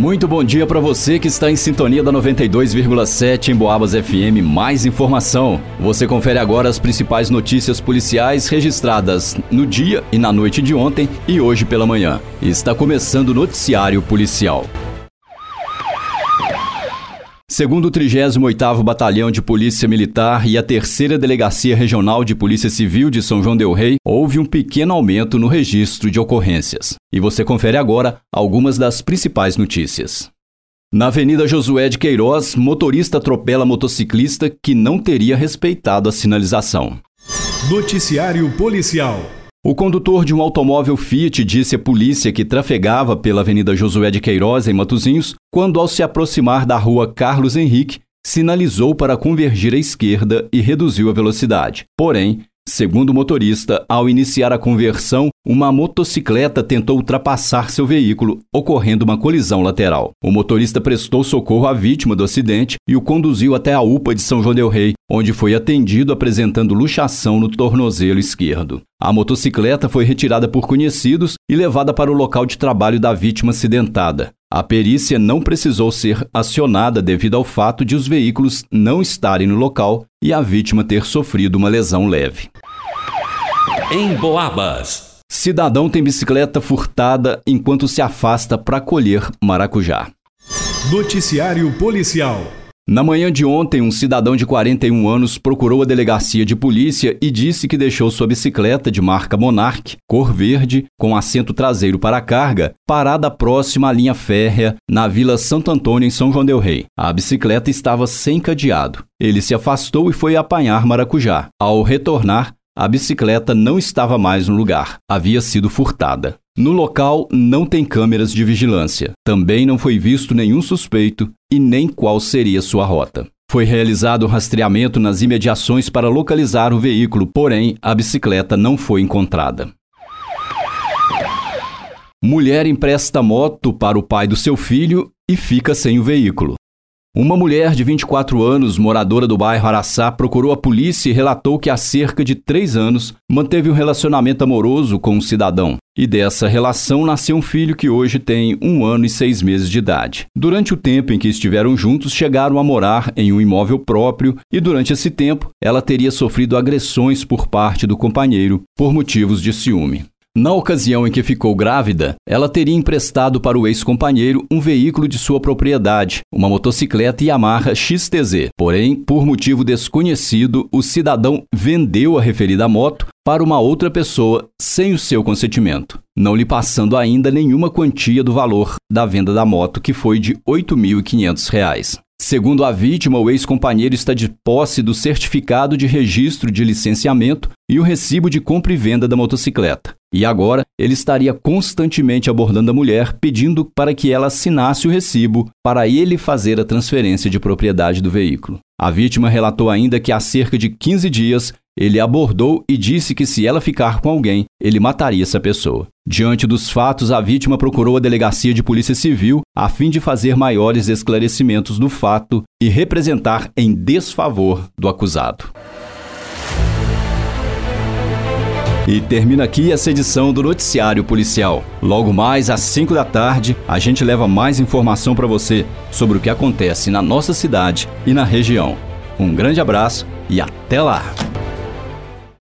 Muito bom dia para você que está em sintonia da 92,7 em Boabas FM. Mais informação. Você confere agora as principais notícias policiais registradas no dia e na noite de ontem e hoje pela manhã. Está começando o noticiário policial. Segundo o 38º Batalhão de Polícia Militar e a Terceira Delegacia Regional de Polícia Civil de São João del Rei, houve um pequeno aumento no registro de ocorrências. E você confere agora algumas das principais notícias. Na Avenida Josué de Queiroz, motorista atropela motociclista que não teria respeitado a sinalização. Noticiário Policial o condutor de um automóvel Fiat disse à polícia que trafegava pela Avenida Josué de Queiroz, em Matozinhos, quando, ao se aproximar da rua Carlos Henrique, sinalizou para convergir à esquerda e reduziu a velocidade. Porém, Segundo o motorista, ao iniciar a conversão, uma motocicleta tentou ultrapassar seu veículo, ocorrendo uma colisão lateral. O motorista prestou socorro à vítima do acidente e o conduziu até a UPA de São João del Rei, onde foi atendido apresentando luxação no tornozelo esquerdo. A motocicleta foi retirada por conhecidos e levada para o local de trabalho da vítima acidentada. A perícia não precisou ser acionada devido ao fato de os veículos não estarem no local e a vítima ter sofrido uma lesão leve. Em Boabas. Cidadão tem bicicleta furtada enquanto se afasta para colher maracujá. Noticiário Policial. Na manhã de ontem, um cidadão de 41 anos procurou a delegacia de polícia e disse que deixou sua bicicleta de marca Monarch, cor verde, com assento traseiro para carga, parada próxima à linha férrea, na Vila Santo Antônio, em São João Del Rei. A bicicleta estava sem cadeado. Ele se afastou e foi apanhar maracujá. Ao retornar, a bicicleta não estava mais no lugar, havia sido furtada. No local não tem câmeras de vigilância. Também não foi visto nenhum suspeito e nem qual seria sua rota. Foi realizado um rastreamento nas imediações para localizar o veículo, porém a bicicleta não foi encontrada. Mulher empresta moto para o pai do seu filho e fica sem o veículo. Uma mulher de 24 anos, moradora do bairro Araçá, procurou a polícia e relatou que há cerca de três anos manteve um relacionamento amoroso com um cidadão. E dessa relação nasceu um filho que hoje tem um ano e seis meses de idade. Durante o tempo em que estiveram juntos, chegaram a morar em um imóvel próprio e durante esse tempo ela teria sofrido agressões por parte do companheiro por motivos de ciúme. Na ocasião em que ficou grávida, ela teria emprestado para o ex-companheiro um veículo de sua propriedade, uma motocicleta Yamaha XTZ. Porém, por motivo desconhecido, o cidadão vendeu a referida moto para uma outra pessoa sem o seu consentimento, não lhe passando ainda nenhuma quantia do valor da venda da moto, que foi de R$ 8.500. Segundo a vítima, o ex-companheiro está de posse do certificado de registro de licenciamento e o recibo de compra e venda da motocicleta. E agora ele estaria constantemente abordando a mulher, pedindo para que ela assinasse o recibo para ele fazer a transferência de propriedade do veículo. A vítima relatou ainda que há cerca de 15 dias ele abordou e disse que se ela ficar com alguém, ele mataria essa pessoa. Diante dos fatos, a vítima procurou a delegacia de polícia civil a fim de fazer maiores esclarecimentos do fato e representar em desfavor do acusado. E termina aqui essa edição do Noticiário Policial. Logo mais às 5 da tarde, a gente leva mais informação para você sobre o que acontece na nossa cidade e na região. Um grande abraço e até lá!